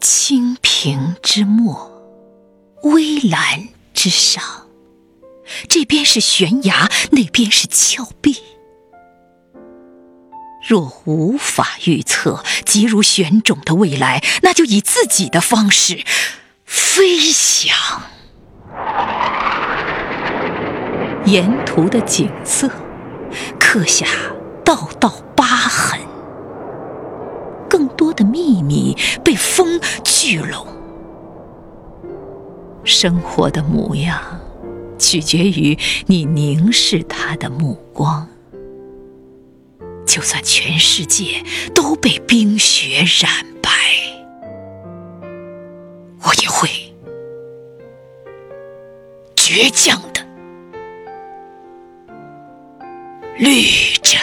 清平之末，微澜之上，这边是悬崖，那边是峭壁。若无法预测急如悬踵的未来，那就以自己的方式飞翔。沿途的景色刻下道道，更多的秘密被风聚拢。生活的模样取决于你凝视它的目光。就算全世界都被冰雪染白，我也会倔强的绿着。